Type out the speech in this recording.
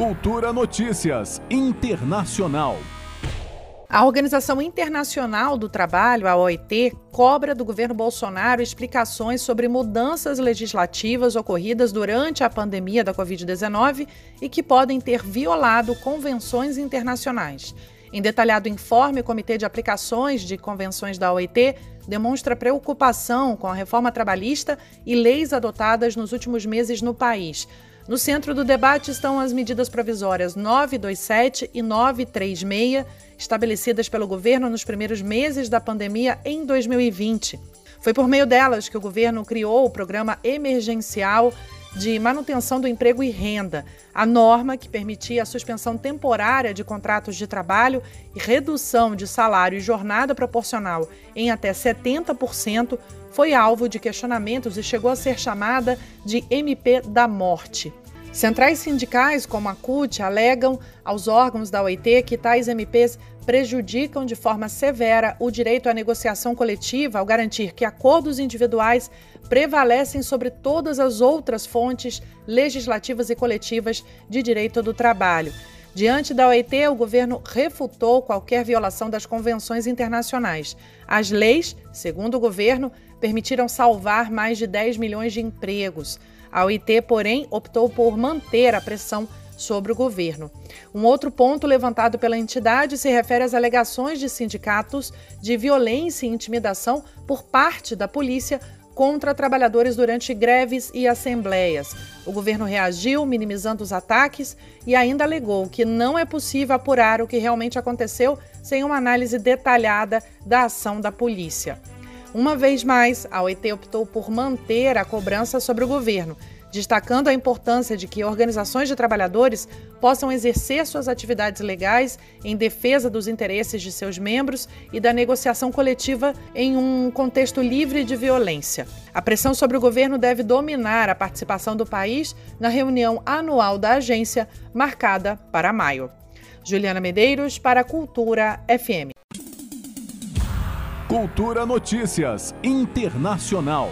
Cultura Notícias Internacional. A Organização Internacional do Trabalho, a OIT, cobra do governo Bolsonaro explicações sobre mudanças legislativas ocorridas durante a pandemia da Covid-19 e que podem ter violado convenções internacionais. Em detalhado informe, o Comitê de Aplicações de Convenções da OIT demonstra preocupação com a reforma trabalhista e leis adotadas nos últimos meses no país. No centro do debate estão as medidas provisórias 927 e 936, estabelecidas pelo governo nos primeiros meses da pandemia em 2020. Foi por meio delas que o governo criou o programa emergencial de manutenção do emprego e renda, a norma que permitia a suspensão temporária de contratos de trabalho e redução de salário e jornada proporcional em até 70%, foi alvo de questionamentos e chegou a ser chamada de MP da morte. Centrais sindicais como a CUT alegam aos órgãos da OIT que tais MPs prejudicam de forma severa o direito à negociação coletiva ao garantir que acordos individuais prevalecem sobre todas as outras fontes legislativas e coletivas de direito do trabalho. Diante da OIT, o governo refutou qualquer violação das convenções internacionais. As leis, segundo o governo, permitiram salvar mais de 10 milhões de empregos. A OIT, porém, optou por manter a pressão sobre o governo. Um outro ponto levantado pela entidade se refere às alegações de sindicatos de violência e intimidação por parte da polícia contra trabalhadores durante greves e assembleias. O governo reagiu, minimizando os ataques, e ainda alegou que não é possível apurar o que realmente aconteceu sem uma análise detalhada da ação da polícia. Uma vez mais, a OIT optou por manter a cobrança sobre o governo, destacando a importância de que organizações de trabalhadores possam exercer suas atividades legais em defesa dos interesses de seus membros e da negociação coletiva em um contexto livre de violência. A pressão sobre o governo deve dominar a participação do país na reunião anual da agência, marcada para maio. Juliana Medeiros, para Cultura FM. Cultura Notícias Internacional.